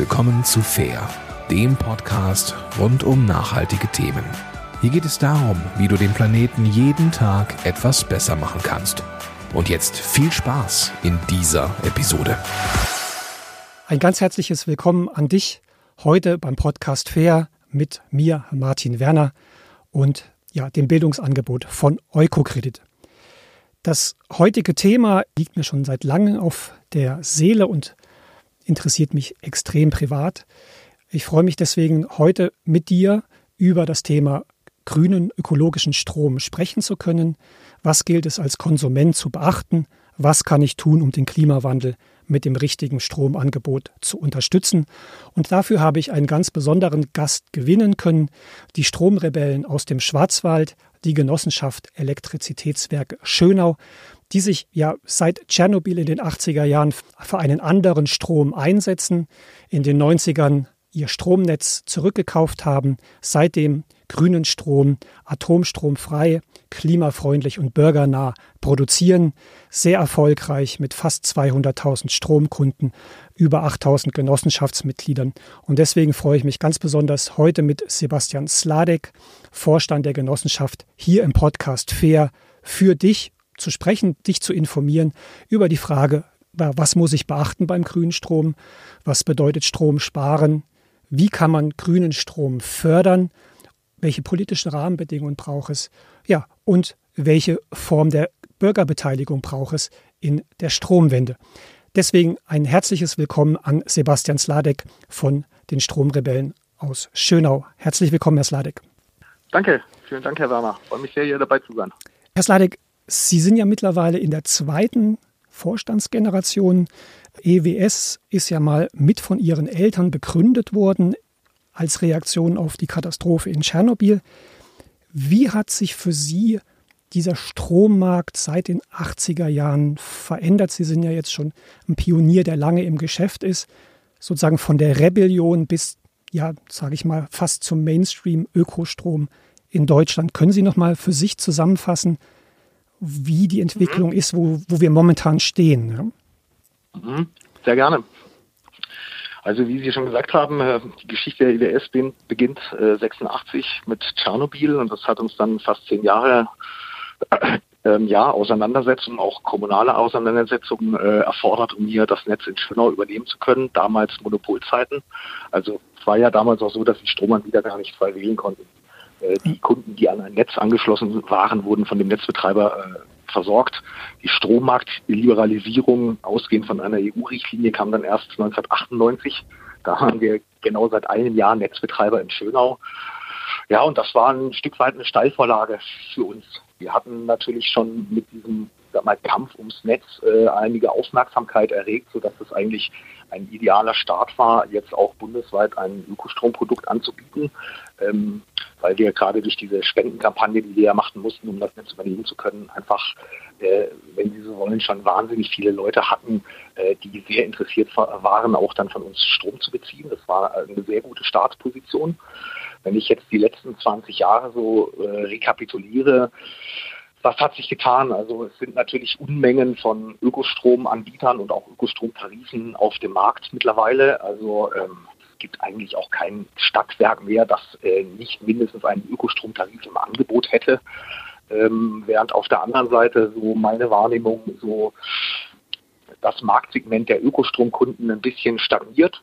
willkommen zu Fair, dem Podcast rund um nachhaltige Themen. Hier geht es darum, wie du den Planeten jeden Tag etwas besser machen kannst. Und jetzt viel Spaß in dieser Episode. Ein ganz herzliches Willkommen an dich heute beim Podcast Fair mit mir, Martin Werner, und ja, dem Bildungsangebot von Eukokredit. Das heutige Thema liegt mir schon seit langem auf der Seele und interessiert mich extrem privat. Ich freue mich deswegen heute mit dir über das Thema grünen ökologischen Strom sprechen zu können. Was gilt es als Konsument zu beachten? Was kann ich tun, um den Klimawandel mit dem richtigen Stromangebot zu unterstützen? Und dafür habe ich einen ganz besonderen Gast gewinnen können, die Stromrebellen aus dem Schwarzwald, die Genossenschaft Elektrizitätswerke Schönau die sich ja seit Tschernobyl in den 80er Jahren für einen anderen Strom einsetzen, in den 90ern ihr Stromnetz zurückgekauft haben, seitdem grünen Strom, atomstromfrei, klimafreundlich und bürgernah produzieren, sehr erfolgreich mit fast 200.000 Stromkunden, über 8.000 Genossenschaftsmitgliedern. Und deswegen freue ich mich ganz besonders heute mit Sebastian Sladek, Vorstand der Genossenschaft, hier im Podcast Fair für dich zu sprechen, dich zu informieren über die Frage, was muss ich beachten beim grünen Strom, was bedeutet Strom sparen, wie kann man grünen Strom fördern, welche politischen Rahmenbedingungen braucht es, ja, und welche Form der Bürgerbeteiligung braucht es in der Stromwende. Deswegen ein herzliches Willkommen an Sebastian Sladek von den Stromrebellen aus Schönau. Herzlich willkommen, Herr Sladek. Danke, vielen Dank, Herr Werner. Freue mich sehr, hier dabei zu sein. Herr Sladek, Sie sind ja mittlerweile in der zweiten Vorstandsgeneration. EWS ist ja mal mit von Ihren Eltern begründet worden als Reaktion auf die Katastrophe in Tschernobyl. Wie hat sich für Sie dieser Strommarkt seit den 80er Jahren verändert? Sie sind ja jetzt schon ein Pionier, der lange im Geschäft ist, sozusagen von der Rebellion bis, ja, sage ich mal, fast zum Mainstream-Ökostrom in Deutschland. Können Sie noch mal für sich zusammenfassen, wie die Entwicklung mhm. ist, wo, wo wir momentan stehen. Ja? Mhm. Sehr gerne. Also wie Sie schon gesagt haben, äh, die Geschichte der IWS beginnt 86 äh, mit Tschernobyl und das hat uns dann fast zehn Jahre ähm, ja, Auseinandersetzungen, auch kommunale Auseinandersetzungen äh, erfordert, um hier das Netz in Schönau übernehmen zu können. Damals Monopolzeiten. Also es war ja damals auch so, dass die Stromanbieter gar nicht frei wählen konnten. Äh, die Kunden, die an ein Netz angeschlossen waren, wurden von dem Netzbetreiber äh, versorgt. Die Strommarktliberalisierung, ausgehend von einer EU-Richtlinie, kam dann erst 1998. Da waren wir genau seit einem Jahr Netzbetreiber in Schönau. Ja, und das war ein Stück weit eine Steilvorlage für uns. Wir hatten natürlich schon mit diesem mal, Kampf ums Netz äh, einige Aufmerksamkeit erregt, sodass es eigentlich ein idealer Start war, jetzt auch bundesweit ein Ökostromprodukt anzubieten, ähm, weil wir gerade durch diese Spendenkampagne, die wir ja machen mussten, um das Netz übernehmen zu können, einfach, äh, wenn Sie so wollen, schon wahnsinnig viele Leute hatten, äh, die sehr interessiert waren, auch dann von uns Strom zu beziehen. Das war eine sehr gute Startposition. Wenn ich jetzt die letzten 20 Jahre so äh, rekapituliere, was hat sich getan? Also es sind natürlich Unmengen von Ökostromanbietern und auch Ökostromtarifen auf dem Markt mittlerweile. Also ähm, gibt eigentlich auch kein Stadtwerk mehr, das äh, nicht mindestens einen Ökostromtarif im Angebot hätte. Ähm, während auf der anderen Seite so meine Wahrnehmung so das Marktsegment der Ökostromkunden ein bisschen stagniert.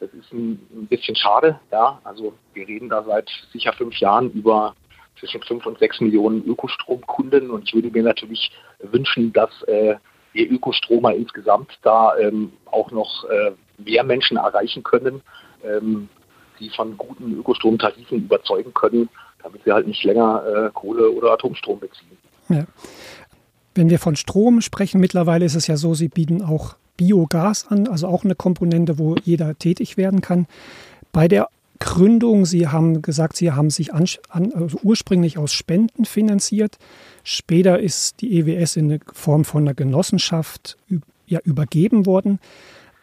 Das ist ein, ein bisschen schade, ja. Also wir reden da seit sicher fünf Jahren über zwischen fünf und sechs Millionen Ökostromkunden und ich würde mir natürlich wünschen, dass äh, wir Ökostromer insgesamt da ähm, auch noch äh, mehr Menschen erreichen können, ähm, die von guten Ökostromtarifen überzeugen können, damit sie halt nicht länger äh, Kohle oder Atomstrom beziehen. Ja. Wenn wir von Strom sprechen, mittlerweile ist es ja so, Sie bieten auch Biogas an, also auch eine Komponente, wo jeder tätig werden kann. Bei der Gründung, Sie haben gesagt, Sie haben sich an, also ursprünglich aus Spenden finanziert. Später ist die EWS in Form von einer Genossenschaft ja, übergeben worden.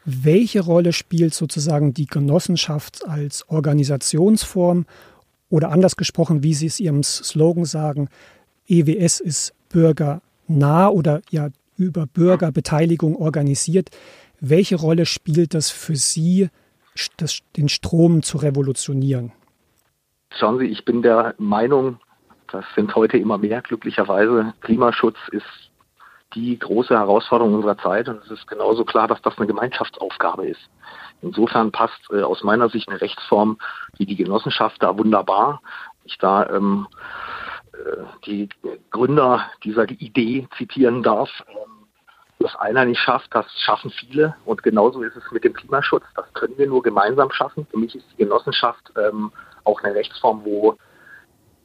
Welche Rolle spielt sozusagen die Genossenschaft als Organisationsform oder anders gesprochen, wie Sie es Ihrem Slogan sagen, EWS ist bürgernah oder ja über Bürgerbeteiligung organisiert. Welche Rolle spielt das für Sie das, den Strom zu revolutionieren? Schauen Sie, ich bin der Meinung, das sind heute immer mehr glücklicherweise. Klimaschutz ist die große Herausforderung unserer Zeit und es ist genauso klar, dass das eine Gemeinschaftsaufgabe ist. Insofern passt äh, aus meiner Sicht eine Rechtsform wie die Genossenschaft da wunderbar. Ich da ähm, äh, die Gründer dieser Idee zitieren darf. Ähm, was einer nicht schafft, das schaffen viele. Und genauso ist es mit dem Klimaschutz. Das können wir nur gemeinsam schaffen. Für mich ist die Genossenschaft ähm, auch eine Rechtsform, wo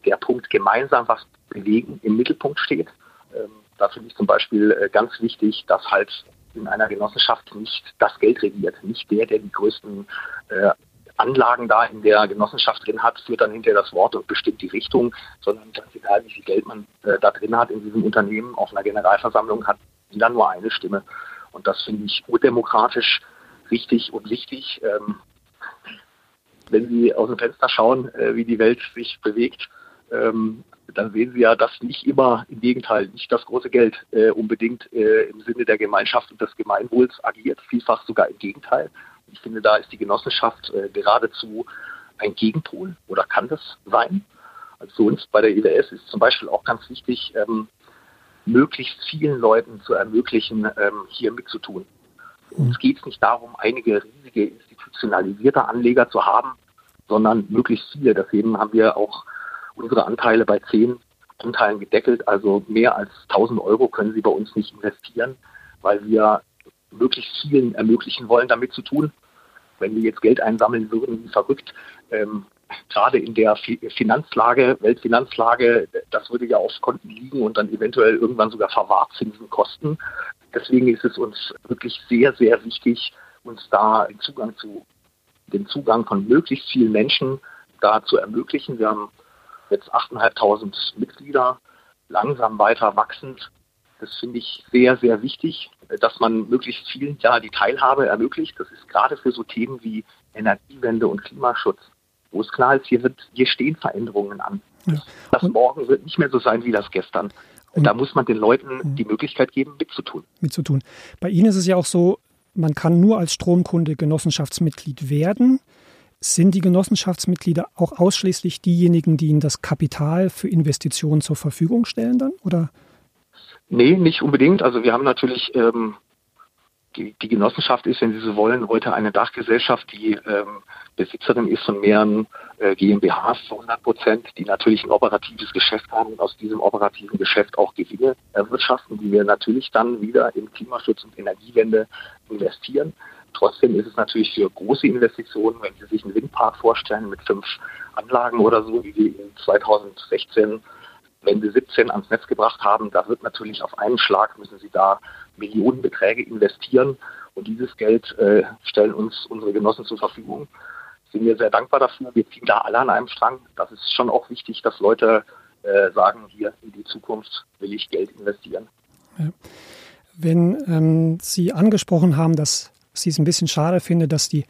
der Punkt gemeinsam was bewegen im Mittelpunkt steht. Ähm, da finde ich zum Beispiel äh, ganz wichtig, dass halt in einer Genossenschaft nicht das Geld regiert, nicht der, der die größten äh, Anlagen da in der Genossenschaft drin hat, führt dann hinterher das Wort und bestimmt die Richtung, sondern ganz egal, wie viel Geld man äh, da drin hat in diesem Unternehmen, auf einer Generalversammlung hat jeder nur eine Stimme. Und das finde ich urdemokratisch richtig und wichtig. Ähm, wenn Sie aus dem Fenster schauen, äh, wie die Welt sich bewegt, ähm, dann sehen Sie ja, dass nicht immer, im Gegenteil, nicht das große Geld äh, unbedingt äh, im Sinne der Gemeinschaft und des Gemeinwohls agiert, vielfach sogar im Gegenteil. Ich finde, da ist die Genossenschaft äh, geradezu ein Gegenpol oder kann das sein. Also für uns bei der IWS ist zum Beispiel auch ganz wichtig, ähm, möglichst vielen Leuten zu ermöglichen, ähm, hier mitzutun. Uns geht es nicht darum, einige riesige institutionalisierte Anleger zu haben, sondern möglichst viele. Deswegen haben wir auch unsere Anteile bei zehn Anteilen gedeckelt. Also mehr als 1000 Euro können Sie bei uns nicht investieren, weil wir möglichst vielen ermöglichen wollen, damit zu tun. Wenn wir jetzt Geld einsammeln würden, wie verrückt, ähm, gerade in der Finanzlage, Weltfinanzlage, das würde ja auf Konten liegen und dann eventuell irgendwann sogar Verwahrzinsen kosten. Deswegen ist es uns wirklich sehr, sehr wichtig, uns da Zugang zu, den Zugang von möglichst vielen Menschen da zu ermöglichen. Wir haben jetzt 8.500 Mitglieder, langsam weiter wachsend. Das finde ich sehr, sehr wichtig, dass man möglichst vielen ja die Teilhabe ermöglicht. Das ist gerade für so Themen wie Energiewende und Klimaschutz, wo es klar ist, hier, wird, hier stehen Veränderungen an. Ja. Das morgen wird nicht mehr so sein wie das gestern. Und da muss man den Leuten die Möglichkeit geben, mitzutun. Mitzutun. Bei Ihnen ist es ja auch so, man kann nur als Stromkunde Genossenschaftsmitglied werden. Sind die Genossenschaftsmitglieder auch ausschließlich diejenigen, die ihnen das Kapital für Investitionen zur Verfügung stellen dann? Oder? Nee, nicht unbedingt. Also wir haben natürlich, ähm, die, die, Genossenschaft ist, wenn Sie so wollen, heute eine Dachgesellschaft, die ähm, Besitzerin ist von mehreren äh, GmbHs zu 100 Prozent, die natürlich ein operatives Geschäft haben und aus diesem operativen Geschäft auch Gewinne erwirtschaften, die wir natürlich dann wieder in Klimaschutz und Energiewende investieren. Trotzdem ist es natürlich für große Investitionen, wenn Sie sich einen Windpark vorstellen mit fünf Anlagen oder so, wie wir in 2016, Wende 17 ans Netz gebracht haben, da wird natürlich auf einen Schlag müssen Sie da Millionenbeträge investieren und dieses Geld äh, stellen uns unsere Genossen zur Verfügung. Sind wir sehr dankbar dafür. Wir ziehen da alle an einem Strang. Das ist schon auch wichtig, dass Leute äh, sagen, hier in die Zukunft will ich Geld investieren. Ja. Wenn ähm, Sie angesprochen haben, dass sie es ein bisschen schade finde, dass die,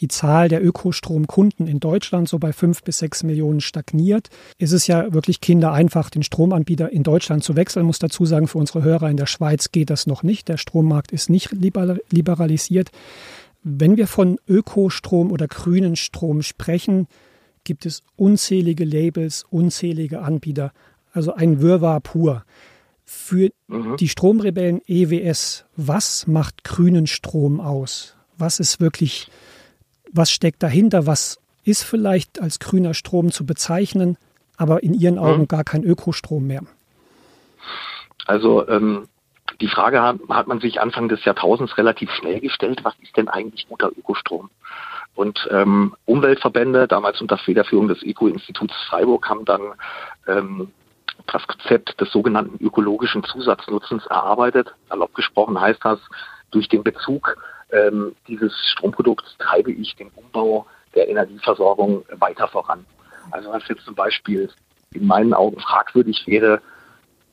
die Zahl der Ökostromkunden in Deutschland so bei fünf bis sechs Millionen stagniert. Ist es ja wirklich kindereinfach, den Stromanbieter in Deutschland zu wechseln. Ich muss dazu sagen, für unsere Hörer in der Schweiz geht das noch nicht. Der Strommarkt ist nicht liberalisiert. Wenn wir von Ökostrom oder grünen Strom sprechen, gibt es unzählige Labels, unzählige Anbieter. Also ein Wirrwarr pur. Für mhm. die Stromrebellen EWS, was macht grünen Strom aus? Was ist wirklich, was steckt dahinter? Was ist vielleicht als grüner Strom zu bezeichnen, aber in Ihren Augen mhm. gar kein Ökostrom mehr? Also ähm, die Frage hat, hat, man sich Anfang des Jahrtausends relativ schnell gestellt, was ist denn eigentlich guter Ökostrom? Und ähm, Umweltverbände, damals unter Federführung des Eco-Instituts Freiburg, haben dann ähm, das Konzept des sogenannten ökologischen Zusatznutzens erarbeitet. Erlaubt gesprochen heißt das, durch den Bezug ähm, dieses Stromprodukts treibe ich den Umbau der Energieversorgung weiter voran. Also was jetzt zum Beispiel in meinen Augen fragwürdig wäre,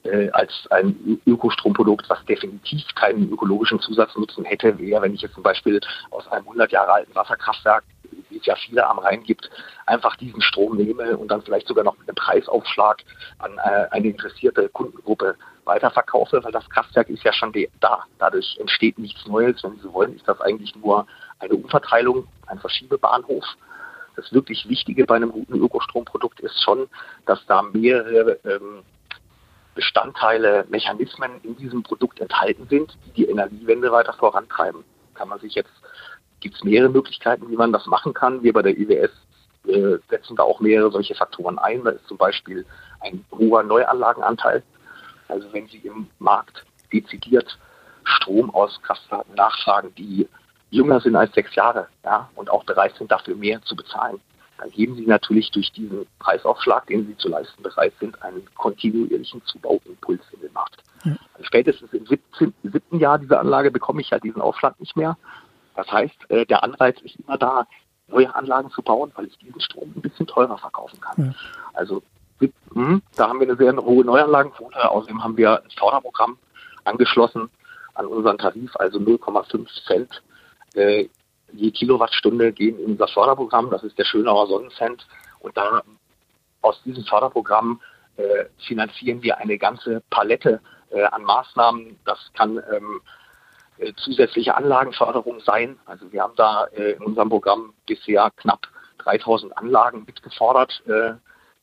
äh, als ein Ökostromprodukt, was definitiv keinen ökologischen Zusatznutzen hätte, wäre, wenn ich jetzt zum Beispiel aus einem 100 Jahre alten Wasserkraftwerk wie es ja viele am Rhein gibt, einfach diesen Strom nehme und dann vielleicht sogar noch mit einem Preisaufschlag an äh, eine interessierte Kundengruppe weiterverkaufe, weil das Kraftwerk ist ja schon da. Dadurch entsteht nichts Neues. Wenn Sie wollen, ist das eigentlich nur eine Umverteilung, ein Verschiebebahnhof. Das wirklich Wichtige bei einem guten Ökostromprodukt ist schon, dass da mehrere ähm, Bestandteile, Mechanismen in diesem Produkt enthalten sind, die die Energiewende weiter vorantreiben. Kann man sich jetzt, gibt es mehrere Möglichkeiten, wie man das machen kann. Wir bei der IWS äh, setzen da auch mehrere solche Faktoren ein. Da ist zum Beispiel ein hoher Neuanlagenanteil. Also wenn Sie im Markt dezidiert Strom aus Kraftwerken nachfragen, die jünger sind als sechs Jahre ja, und auch bereit sind, dafür mehr zu bezahlen, dann geben sie natürlich durch diesen Preisaufschlag, den sie zu leisten bereit sind, einen kontinuierlichen Zubauimpuls in den Markt. Ja. Also spätestens im 17, siebten Jahr dieser Anlage bekomme ich ja diesen Aufschlag nicht mehr. Das heißt, äh, der Anreiz ist immer da, neue Anlagen zu bauen, weil ich diesen Strom ein bisschen teurer verkaufen kann. Ja. Also hm, da haben wir eine sehr hohe Neuanlagenquote. Außerdem haben wir ein Förderprogramm angeschlossen an unseren Tarif, also 0,5 Cent äh, je Kilowattstunde gehen in unser Förderprogramm. Das ist der Schönauer Sonnencent. Und da aus diesem Förderprogramm äh, finanzieren wir eine ganze Palette äh, an Maßnahmen. Das kann ähm, äh, zusätzliche Anlagenförderung sein. Also wir haben da äh, in unserem Programm bisher knapp 3000 Anlagen mitgefordert, äh,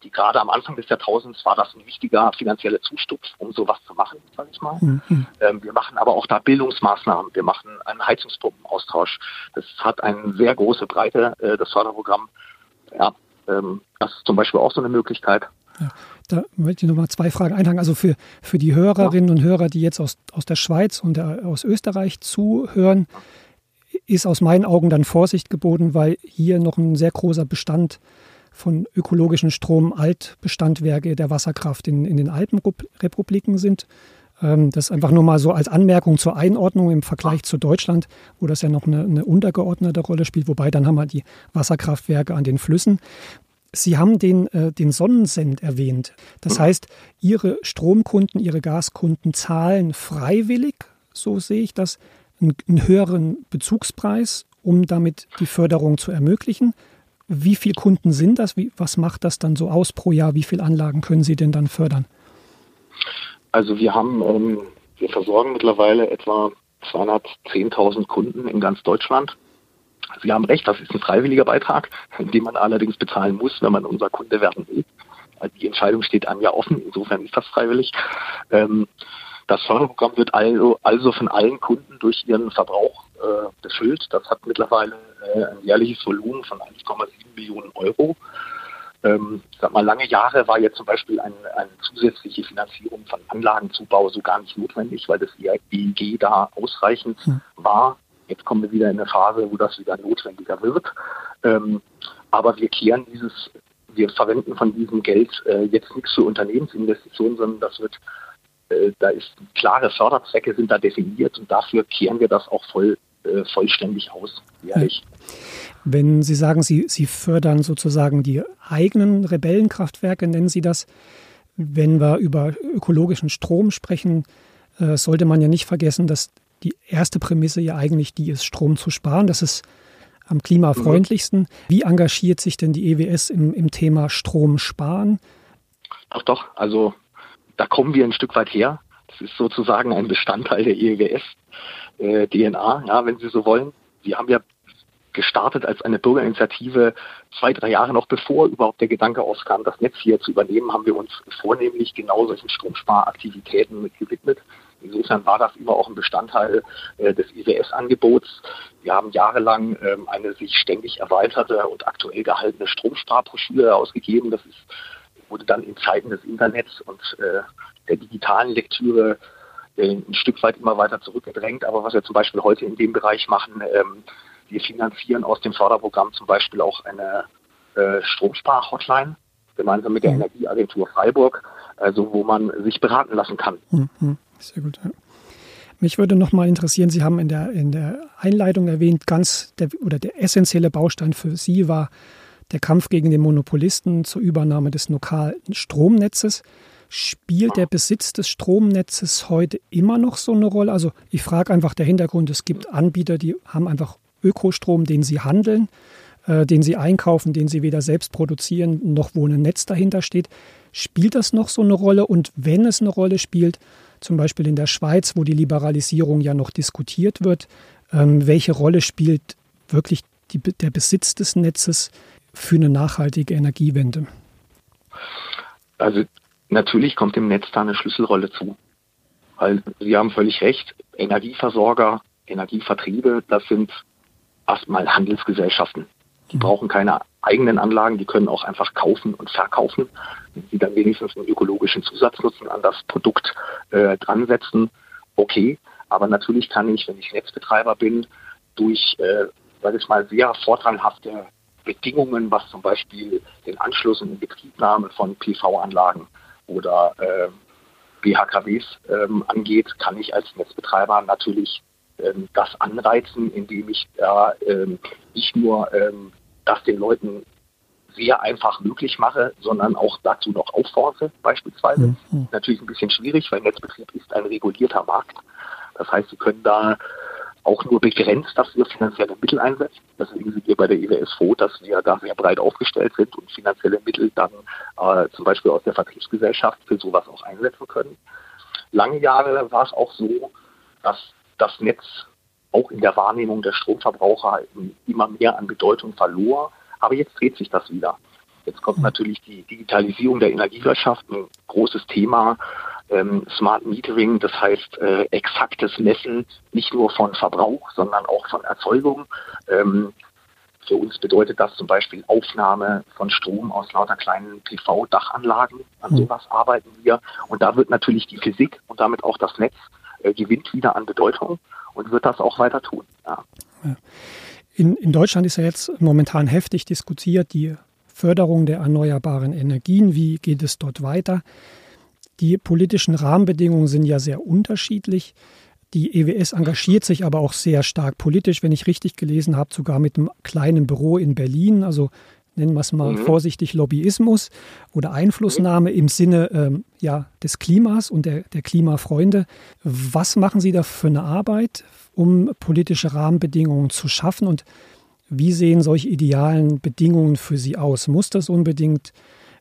die gerade am Anfang des Jahrtausends war das ein wichtiger finanzieller Zustupf, um sowas zu machen, sage ich mal. Mhm. Ähm, wir machen aber auch da Bildungsmaßnahmen. Wir machen einen Heizungspumpenaustausch. Das hat eine sehr große Breite, äh, das Förderprogramm. Ja, ähm, das ist zum Beispiel auch so eine Möglichkeit. Ja, da möchte ich nochmal zwei Fragen einhaken. Also für, für die Hörerinnen und Hörer, die jetzt aus, aus der Schweiz und der, aus Österreich zuhören, ist aus meinen Augen dann Vorsicht geboten, weil hier noch ein sehr großer Bestand von ökologischen Strom Altbestandwerke der Wasserkraft in, in den Alpenrepubliken sind. Ähm, das einfach nur mal so als Anmerkung zur Einordnung im Vergleich zu Deutschland, wo das ja noch eine, eine untergeordnete Rolle spielt, wobei dann haben wir die Wasserkraftwerke an den Flüssen. Sie haben den, äh, den Sonnensend erwähnt. Das heißt, Ihre Stromkunden, Ihre Gaskunden zahlen freiwillig, so sehe ich das, einen, einen höheren Bezugspreis, um damit die Förderung zu ermöglichen. Wie viele Kunden sind das? Wie, was macht das dann so aus pro Jahr? Wie viele Anlagen können Sie denn dann fördern? Also wir haben, ähm, wir versorgen mittlerweile etwa 210.000 Kunden in ganz Deutschland. Sie haben recht, das ist ein freiwilliger Beitrag, den man allerdings bezahlen muss, wenn man unser Kunde werden will. Also die Entscheidung steht einem ja offen, insofern ist das freiwillig. Ähm, das Förderprogramm wird also, also von allen Kunden durch ihren Verbrauch äh, befüllt. Das hat mittlerweile äh, ein jährliches Volumen von 1,7 Millionen Euro. Ähm, sag mal, lange Jahre war jetzt zum Beispiel ein, eine zusätzliche Finanzierung von Anlagenzubau so gar nicht notwendig, weil das EEG da ausreichend hm. war. Jetzt kommen wir wieder in eine Phase, wo das wieder notwendiger wird. Ähm, aber wir kehren dieses, wir verwenden von diesem Geld äh, jetzt nichts für Unternehmensinvestitionen, sondern das wird äh, da ist klare Förderzwecke sind da definiert und dafür kehren wir das auch voll, äh, vollständig aus, jährlich. Wenn Sie sagen, Sie, Sie fördern sozusagen die eigenen Rebellenkraftwerke, nennen Sie das. Wenn wir über ökologischen Strom sprechen, äh, sollte man ja nicht vergessen, dass die erste Prämisse ja eigentlich die ist, Strom zu sparen. Das ist am klimafreundlichsten. Wie engagiert sich denn die EWS im, im Thema Strom sparen? Ach doch, also da kommen wir ein Stück weit her. Das ist sozusagen ein Bestandteil der EWS äh, DNA, ja, wenn Sie so wollen. Wir haben ja gestartet als eine Bürgerinitiative zwei, drei Jahre noch bevor überhaupt der Gedanke aufkam, das Netz hier zu übernehmen, haben wir uns vornehmlich genau solchen Stromsparaktivitäten gewidmet. Insofern war das immer auch ein Bestandteil äh, des IWS-Angebots. Wir haben jahrelang ähm, eine sich ständig erweiterte und aktuell gehaltene Stromsparbroschüre ausgegeben. Das ist wurde dann in Zeiten des Internets und äh, der digitalen Lektüre äh, ein Stück weit immer weiter zurückgedrängt. Aber was wir zum Beispiel heute in dem Bereich machen, ähm, wir finanzieren aus dem Förderprogramm zum Beispiel auch eine äh, Stromspar-Hotline gemeinsam mit der mhm. Energieagentur Freiburg, also wo man sich beraten lassen kann. Mhm. Sehr gut. Ja. Mich würde noch mal interessieren, Sie haben in der, in der Einleitung erwähnt, ganz der, oder der essentielle Baustein für Sie war der Kampf gegen den Monopolisten zur Übernahme des lokalen Stromnetzes. Spielt der Besitz des Stromnetzes heute immer noch so eine Rolle? Also ich frage einfach der Hintergrund, es gibt Anbieter, die haben einfach Ökostrom, den sie handeln, äh, den sie einkaufen, den sie weder selbst produzieren, noch wo ein Netz dahinter steht. Spielt das noch so eine Rolle? Und wenn es eine Rolle spielt, zum Beispiel in der Schweiz, wo die Liberalisierung ja noch diskutiert wird, ähm, welche Rolle spielt wirklich die, der Besitz des Netzes für eine nachhaltige Energiewende? Also natürlich kommt dem Netz da eine Schlüsselrolle zu. Weil Sie haben völlig recht, Energieversorger, Energievertriebe, das sind erstmal Handelsgesellschaften. Die mhm. brauchen keine eigenen Anlagen, die können auch einfach kaufen und verkaufen. Sie dann wenigstens einen ökologischen Zusatznutzen an das Produkt äh, dran setzen, okay. Aber natürlich kann ich, wenn ich Netzbetreiber bin, durch, äh, sage ich mal, sehr vorteilhafte Bedingungen, was zum Beispiel den Anschluss und die Betriebnahme von PV-Anlagen oder äh, BHKWs ähm, angeht, kann ich als Netzbetreiber natürlich ähm, das anreizen, indem ich da ähm, nicht nur ähm, das den Leuten sehr einfach möglich mache, sondern auch dazu noch auffordere, beispielsweise. Mhm. Natürlich ein bisschen schwierig, weil Netzbetrieb ist ein regulierter Markt. Das heißt, Sie können da auch nur begrenzt dafür finanzielle Mittel einsetzen. Deswegen sind wir bei der EWS froh, dass wir da sehr breit aufgestellt sind und finanzielle Mittel dann äh, zum Beispiel aus der Vertriebsgesellschaft für sowas auch einsetzen können. Lange Jahre war es auch so, dass das Netz auch in der Wahrnehmung der Stromverbraucher immer mehr an Bedeutung verlor. Aber jetzt dreht sich das wieder. Jetzt kommt natürlich die Digitalisierung der Energiewirtschaft, ein großes Thema. Ähm, Smart Metering, das heißt äh, exaktes Messen nicht nur von Verbrauch, sondern auch von Erzeugung. Ähm, für uns bedeutet das zum Beispiel Aufnahme von Strom aus lauter kleinen PV-Dachanlagen. An hm. sowas arbeiten wir. Und da wird natürlich die Physik und damit auch das Netz äh, gewinnt wieder an Bedeutung und wird das auch weiter tun. Ja. In, in Deutschland ist ja jetzt momentan heftig diskutiert die Förderung der erneuerbaren Energien. Wie geht es dort weiter? Die politischen Rahmenbedingungen sind ja sehr unterschiedlich. Die EWS engagiert sich aber auch sehr stark politisch, wenn ich richtig gelesen habe, sogar mit einem kleinen Büro in Berlin. Also nennen wir es mal mhm. vorsichtig Lobbyismus oder Einflussnahme mhm. im Sinne ähm, ja, des Klimas und der, der Klimafreunde. Was machen Sie da für eine Arbeit, um politische Rahmenbedingungen zu schaffen und wie sehen solche idealen Bedingungen für Sie aus? Muss das unbedingt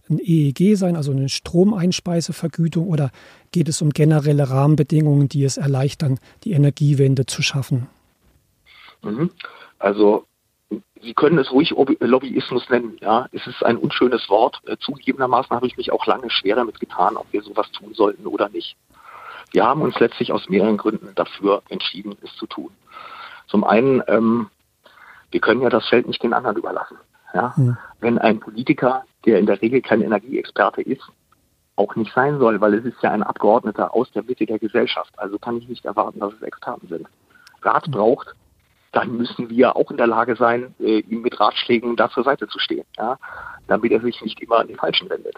ein EEG sein, also eine Stromeinspeisevergütung, oder geht es um generelle Rahmenbedingungen, die es erleichtern, die Energiewende zu schaffen? Mhm. Also Sie können es ruhig Lobbyismus nennen. Ja, es ist ein unschönes Wort. Äh, zugegebenermaßen habe ich mich auch lange schwer damit getan, ob wir sowas tun sollten oder nicht. Wir haben uns letztlich aus mehreren Gründen dafür entschieden, es zu tun. Zum einen, ähm, wir können ja das Feld nicht den anderen überlassen. Ja? ja? Wenn ein Politiker, der in der Regel kein Energieexperte ist, auch nicht sein soll, weil es ist ja ein Abgeordneter aus der Mitte der Gesellschaft. Also kann ich nicht erwarten, dass es Experten sind. Rat braucht dann müssen wir auch in der Lage sein, äh, ihm mit Ratschlägen da zur Seite zu stehen, ja, damit er sich nicht immer an den Falschen wendet.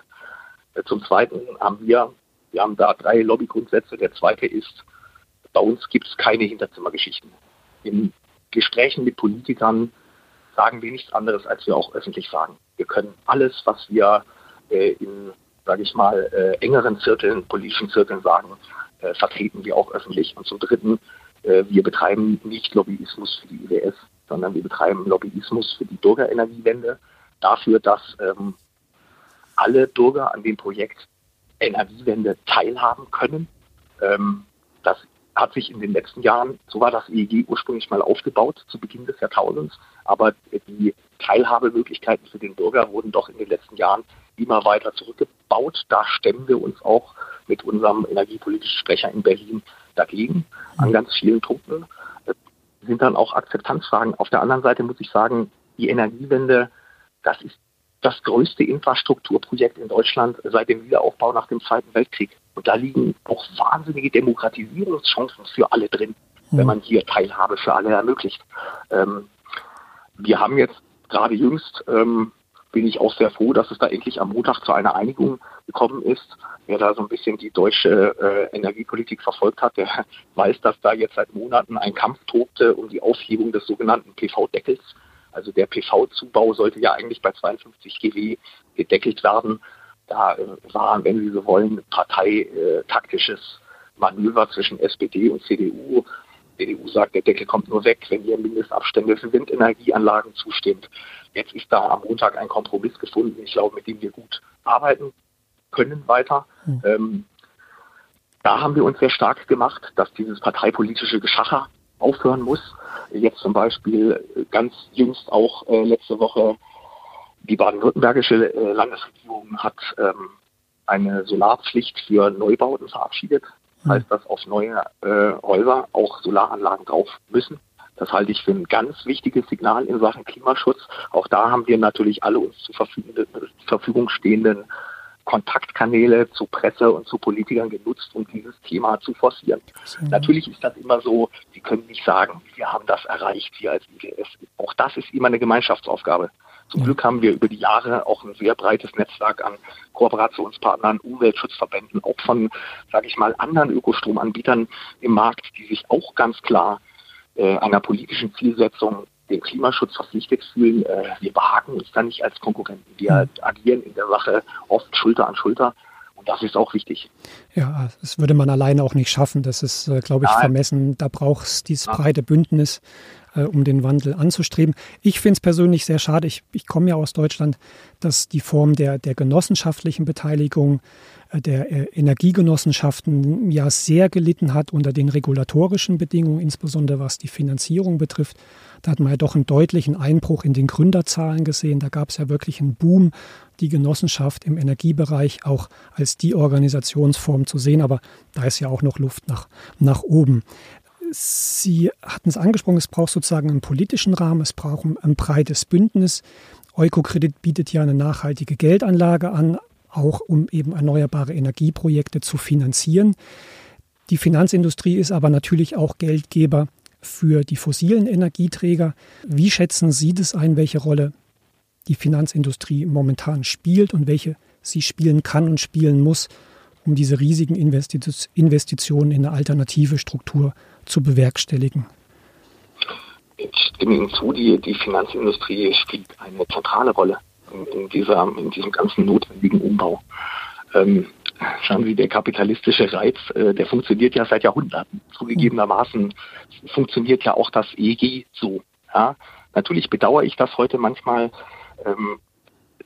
Äh, zum Zweiten haben wir, wir haben da drei Lobbygrundsätze. Der zweite ist, bei uns gibt es keine Hinterzimmergeschichten. In Gesprächen mit Politikern sagen wir nichts anderes, als wir auch öffentlich sagen. Wir können alles, was wir äh, in, sage ich mal, äh, engeren Zirkeln, politischen Zirkeln sagen, äh, vertreten wir auch öffentlich. Und zum Dritten wir betreiben nicht Lobbyismus für die IWS, sondern wir betreiben Lobbyismus für die Bürgerenergiewende, dafür, dass ähm, alle Bürger an dem Projekt Energiewende teilhaben können. Ähm, das hat sich in den letzten Jahren, so war das EEG ursprünglich mal aufgebaut zu Beginn des Jahrtausends, aber die Teilhabemöglichkeiten für den Bürger wurden doch in den letzten Jahren immer weiter zurückgebaut. Da stemmen wir uns auch mit unserem energiepolitischen Sprecher in Berlin dagegen an ganz vielen Punkten. Das sind dann auch Akzeptanzfragen. Auf der anderen Seite muss ich sagen, die Energiewende, das ist das größte Infrastrukturprojekt in Deutschland seit dem Wiederaufbau nach dem Zweiten Weltkrieg. Und da liegen auch wahnsinnige Demokratisierungschancen für alle drin, wenn man hier Teilhabe für alle ermöglicht. Ähm, wir haben jetzt gerade jüngst ähm, bin ich auch sehr froh, dass es da endlich am Montag zu einer Einigung gekommen ist. Wer da so ein bisschen die deutsche äh, Energiepolitik verfolgt hat, der weiß, dass da jetzt seit Monaten ein Kampf tobte um die Aufhebung des sogenannten PV-Deckels. Also der PV-Zubau sollte ja eigentlich bei 52 GW gedeckelt werden. Da äh, war, wenn Sie so wollen, parteitaktisches Manöver zwischen SPD und CDU. CDU sagt, der Deckel kommt nur weg, wenn ihr Mindestabstände für Windenergieanlagen zustimmt. Jetzt ist da am Montag ein Kompromiss gefunden, ich glaube, mit dem wir gut arbeiten können weiter. Mhm. Ähm, da haben wir uns sehr stark gemacht, dass dieses parteipolitische Geschacher aufhören muss. Jetzt zum Beispiel ganz jüngst auch äh, letzte Woche die baden-württembergische äh, Landesregierung hat ähm, eine Solarpflicht für Neubauten verabschiedet. Das heißt, dass auf neue äh, Häuser auch Solaranlagen drauf müssen. Das halte ich für ein ganz wichtiges Signal in Sachen Klimaschutz. Auch da haben wir natürlich alle uns zur Verfügung stehenden Kontaktkanäle zu Presse und zu Politikern genutzt, um dieses Thema zu forcieren. Ja. Natürlich ist das immer so, Sie können nicht sagen, wir haben das erreicht, wir als IWF. Auch das ist immer eine Gemeinschaftsaufgabe. Zum Glück haben wir über die Jahre auch ein sehr breites Netzwerk an Kooperationspartnern, Umweltschutzverbänden, auch von, sage ich mal, anderen Ökostromanbietern im Markt, die sich auch ganz klar äh, einer politischen Zielsetzung dem Klimaschutz verpflichtet fühlen. Äh, wir wagen uns da nicht als Konkurrenten. Wir mhm. agieren in der Sache oft Schulter an Schulter. Und das ist auch wichtig. Ja, das würde man alleine auch nicht schaffen. Das ist, äh, glaube ich, Nein. vermessen. Da braucht es dieses breite Bündnis äh, um den Wandel anzustreben. Ich finde es persönlich sehr schade, ich, ich komme ja aus Deutschland, dass die Form der, der genossenschaftlichen Beteiligung äh, der Energiegenossenschaften ja sehr gelitten hat unter den regulatorischen Bedingungen, insbesondere was die Finanzierung betrifft. Da hat man ja doch einen deutlichen Einbruch in den Gründerzahlen gesehen. Da gab es ja wirklich einen Boom, die Genossenschaft im Energiebereich auch als die Organisationsform zu sehen. Aber da ist ja auch noch Luft nach, nach oben. Sie hatten es angesprochen, es braucht sozusagen einen politischen Rahmen, es braucht ein, breites Bündnis. Eukokredit bietet ja eine nachhaltige Geldanlage an, auch um eben erneuerbare Energieprojekte zu finanzieren. Die Finanzindustrie ist aber natürlich auch Geldgeber für die fossilen Energieträger. Wie schätzen Sie das ein, welche Rolle die Finanzindustrie momentan spielt und welche sie spielen kann und spielen muss, um diese riesigen Investitionen in eine alternative Struktur zu bewerkstelligen? Ich stimme Ihnen zu, die, die Finanzindustrie spielt eine zentrale Rolle in, dieser, in diesem ganzen notwendigen Umbau. Ähm, schauen Sie, der kapitalistische Reiz, äh, der funktioniert ja seit Jahrhunderten. Zugegebenermaßen funktioniert ja auch das EG so. Ja? Natürlich bedauere ich das heute manchmal, ähm,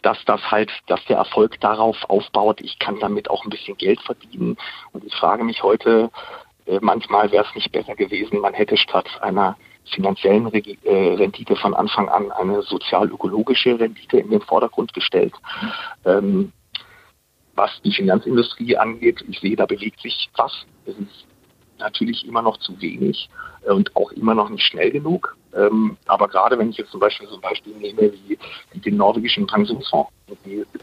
dass das halt, dass der Erfolg darauf aufbaut, ich kann damit auch ein bisschen Geld verdienen. Und ich frage mich heute, äh, manchmal wäre es nicht besser gewesen, man hätte statt einer finanziellen Re äh, Rendite von Anfang an eine sozial-ökologische Rendite in den Vordergrund gestellt. Ähm, was die Finanzindustrie angeht, ich sehe, da bewegt sich was. Es ist natürlich immer noch zu wenig und auch immer noch nicht schnell genug. Ähm, aber gerade wenn ich jetzt zum Beispiel so ein Beispiel nehme wie, den norwegischen Pensionsfonds,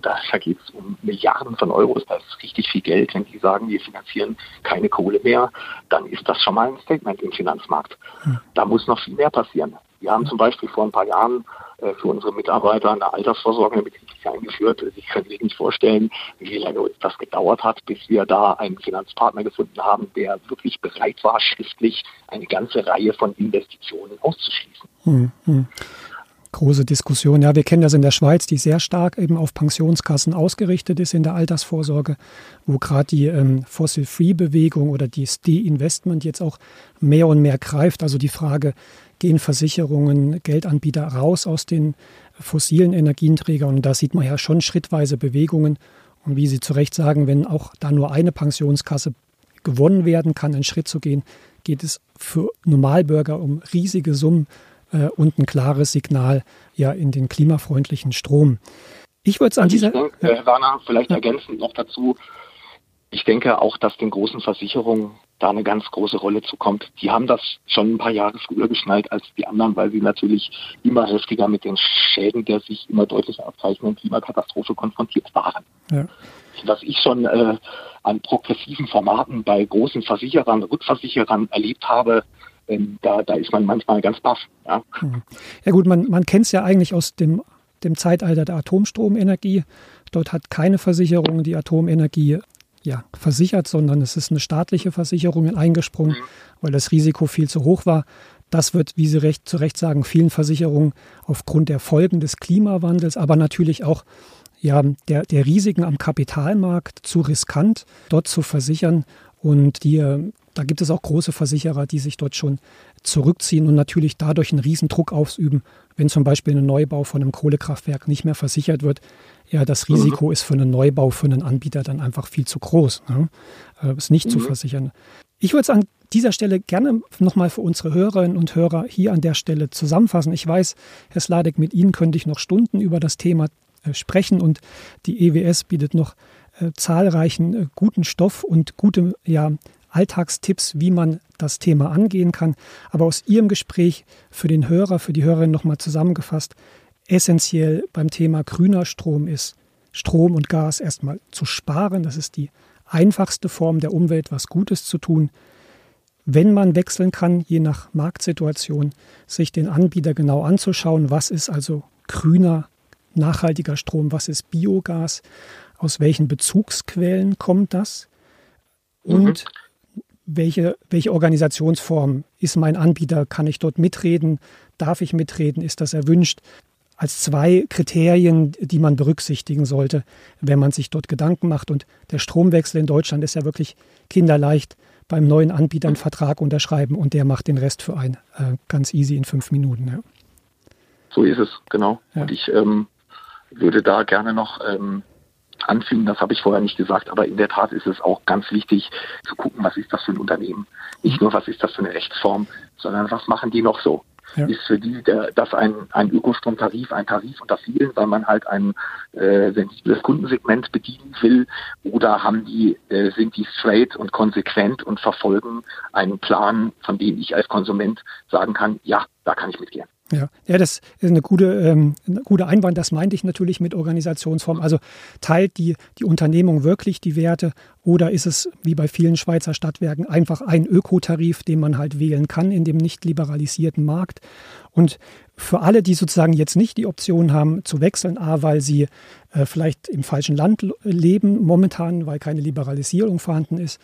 da, da geht es um Milliarden von Euros, da ist richtig viel Geld. Wenn die sagen, wir finanzieren keine Kohle mehr, dann ist das schon mal ein Statement im Finanzmarkt. Hm. Da muss noch viel mehr passieren. Wir haben zum Beispiel vor ein paar Jahren für unsere Mitarbeiter eine Altersvorsorge eine betriebliche eingeführt. Sie können sich nicht vorstellen, wie lange das gedauert hat, bis wir da einen Finanzpartner gefunden haben, der wirklich bereit war, schriftlich eine ganze Reihe von Investitionen auszuschließen. Hm, hm. Große Diskussion. Ja, wir kennen das in der Schweiz, die sehr stark eben auf Pensionskassen ausgerichtet ist in der Altersvorsorge, wo gerade die ähm, Fossil-Free-Bewegung oder das De-Investment jetzt auch mehr und mehr greift. Also die Frage, gehen Versicherungen, Geldanbieter raus aus den fossilen Energienträgern. Und da sieht man ja schon schrittweise Bewegungen. Und wie Sie zu Recht sagen, wenn auch da nur eine Pensionskasse gewonnen werden kann, einen Schritt zu gehen, geht es für Normalbürger um riesige Summen äh, und ein klares Signal ja in den klimafreundlichen Strom. Ich würde es an dieser. Denke, ja. Herr Werner, vielleicht ja. ergänzend noch dazu. Ich denke auch, dass den großen Versicherungen da eine ganz große Rolle zukommt. Die haben das schon ein paar Jahre früher geschnallt als die anderen, weil sie natürlich immer heftiger mit den Schäden der sich immer deutlicher abzeichnenden Klimakatastrophe konfrontiert waren. Ja. Was ich schon äh, an progressiven Formaten bei großen Versicherern, Rückversicherern erlebt habe, ähm, da, da ist man manchmal ganz baff. Ja, hm. ja gut, man, man kennt es ja eigentlich aus dem, dem Zeitalter der Atomstromenergie. Dort hat keine Versicherung die Atomenergie ja, versichert, sondern es ist eine staatliche Versicherung eingesprungen, weil das Risiko viel zu hoch war. Das wird, wie Sie recht, zu Recht sagen, vielen Versicherungen aufgrund der Folgen des Klimawandels, aber natürlich auch ja, der, der Risiken am Kapitalmarkt zu riskant, dort zu versichern. Und die, da gibt es auch große Versicherer, die sich dort schon zurückziehen und natürlich dadurch einen Riesendruck ausüben, wenn zum Beispiel ein Neubau von einem Kohlekraftwerk nicht mehr versichert wird, ja, das Risiko mhm. ist für einen Neubau für einen Anbieter dann einfach viel zu groß, ne? äh, es nicht mhm. zu versichern. Ich würde es an dieser Stelle gerne nochmal für unsere Hörerinnen und Hörer hier an der Stelle zusammenfassen. Ich weiß, Herr Sladek, mit Ihnen könnte ich noch Stunden über das Thema äh, sprechen und die EWS bietet noch äh, zahlreichen äh, guten Stoff und gute ja, Alltagstipps, wie man das Thema angehen kann. Aber aus Ihrem Gespräch für den Hörer, für die Hörerin nochmal zusammengefasst, essentiell beim Thema grüner Strom ist, Strom und Gas erstmal zu sparen. Das ist die einfachste Form der Umwelt, was Gutes zu tun. Wenn man wechseln kann, je nach Marktsituation, sich den Anbieter genau anzuschauen, was ist also grüner, nachhaltiger Strom, was ist Biogas, aus welchen Bezugsquellen kommt das und mhm welche, welche Organisationsform ist mein Anbieter? Kann ich dort mitreden? Darf ich mitreden? Ist das erwünscht? Als zwei Kriterien, die man berücksichtigen sollte, wenn man sich dort Gedanken macht. Und der Stromwechsel in Deutschland ist ja wirklich kinderleicht. Beim neuen Anbieter einen Vertrag unterschreiben und der macht den Rest für einen. Äh, ganz easy in fünf Minuten. Ja. So ist es, genau. Ja. Und ich ähm, würde da gerne noch ähm, anfügen, das habe ich vorher nicht gesagt, aber in der Tat ist es auch ganz wichtig zu gucken, was ist das für ein Unternehmen. Nicht nur, was ist das für eine Rechtsform, sondern was machen die noch so. Ja. Ist für die der, das ein, ein Ökostromtarif, ein Tarif unter vielen, weil man halt ein äh, sensibles Kundensegment bedienen will, oder haben die, äh, sind die straight und konsequent und verfolgen einen Plan, von dem ich als Konsument sagen kann, ja, da kann ich mitgehen. Ja, ja, das ist eine gute, ähm, eine gute Einwand. Das meinte ich natürlich mit Organisationsform. Also teilt die, die Unternehmung wirklich die Werte oder ist es wie bei vielen Schweizer Stadtwerken einfach ein Ökotarif, den man halt wählen kann in dem nicht liberalisierten Markt? Und für alle, die sozusagen jetzt nicht die Option haben zu wechseln, a, weil sie äh, vielleicht im falschen Land leben momentan, weil keine Liberalisierung vorhanden ist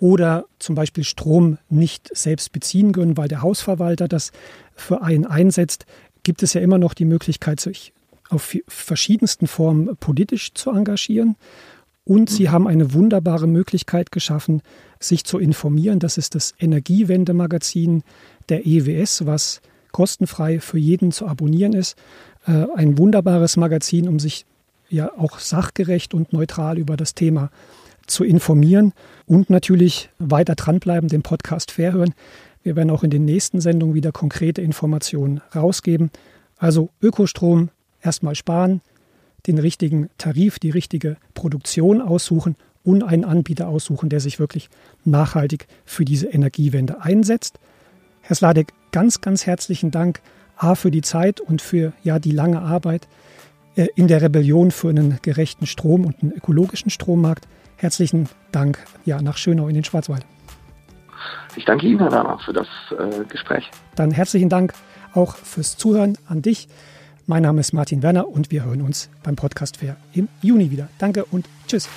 oder zum Beispiel Strom nicht selbst beziehen können, weil der Hausverwalter das für einen einsetzt, gibt es ja immer noch die Möglichkeit, sich auf verschiedensten Formen politisch zu engagieren. Und sie haben eine wunderbare Möglichkeit geschaffen, sich zu informieren. Das ist das Energiewende-Magazin der EWS, was kostenfrei für jeden zu abonnieren ist. Äh, ein wunderbares Magazin, um sich ja auch sachgerecht und neutral über das Thema zu informieren und natürlich weiter dranbleiben, den Podcast fair hören. Wir werden auch in den nächsten Sendungen wieder konkrete Informationen rausgeben. Also Ökostrom erstmal sparen, den richtigen Tarif, die richtige Produktion aussuchen und einen Anbieter aussuchen, der sich wirklich nachhaltig für diese Energiewende einsetzt. Herr Sladek, ganz, ganz herzlichen Dank A für die Zeit und für ja die lange Arbeit äh, in der Rebellion für einen gerechten Strom und einen ökologischen Strommarkt. Herzlichen Dank ja nach Schönau in den Schwarzwald. Ich danke Ihnen, Herr Werner, für das äh, Gespräch. Dann herzlichen Dank auch fürs Zuhören an dich. Mein Name ist Martin Werner und wir hören uns beim Podcast Fair im Juni wieder. Danke und tschüss.